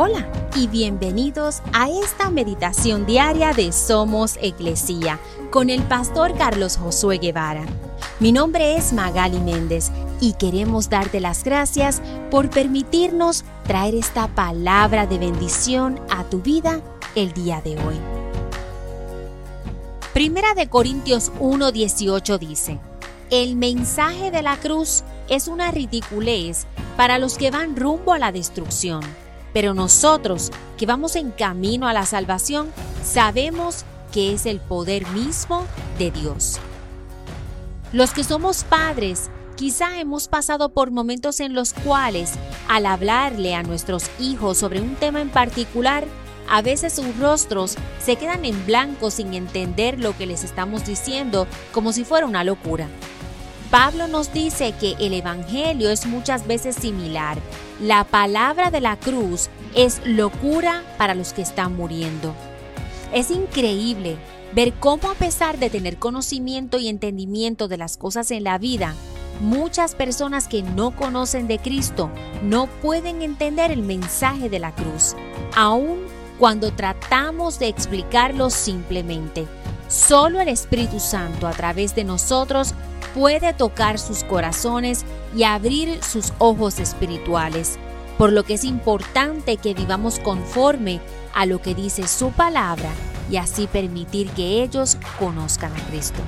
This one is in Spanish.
Hola y bienvenidos a esta meditación diaria de Somos Iglesia con el pastor Carlos Josué Guevara. Mi nombre es Magali Méndez y queremos darte las gracias por permitirnos traer esta palabra de bendición a tu vida el día de hoy. Primera de Corintios 1:18 dice, El mensaje de la cruz es una ridiculez para los que van rumbo a la destrucción pero nosotros que vamos en camino a la salvación, sabemos que es el poder mismo de Dios. Los que somos padres, quizá hemos pasado por momentos en los cuales, al hablarle a nuestros hijos sobre un tema en particular, a veces sus rostros se quedan en blanco sin entender lo que les estamos diciendo como si fuera una locura. Pablo nos dice que el Evangelio es muchas veces similar. La palabra de la cruz es locura para los que están muriendo. Es increíble ver cómo a pesar de tener conocimiento y entendimiento de las cosas en la vida, muchas personas que no conocen de Cristo no pueden entender el mensaje de la cruz, aun cuando tratamos de explicarlo simplemente. Solo el Espíritu Santo a través de nosotros puede tocar sus corazones y abrir sus ojos espirituales, por lo que es importante que vivamos conforme a lo que dice su palabra y así permitir que ellos conozcan a Cristo.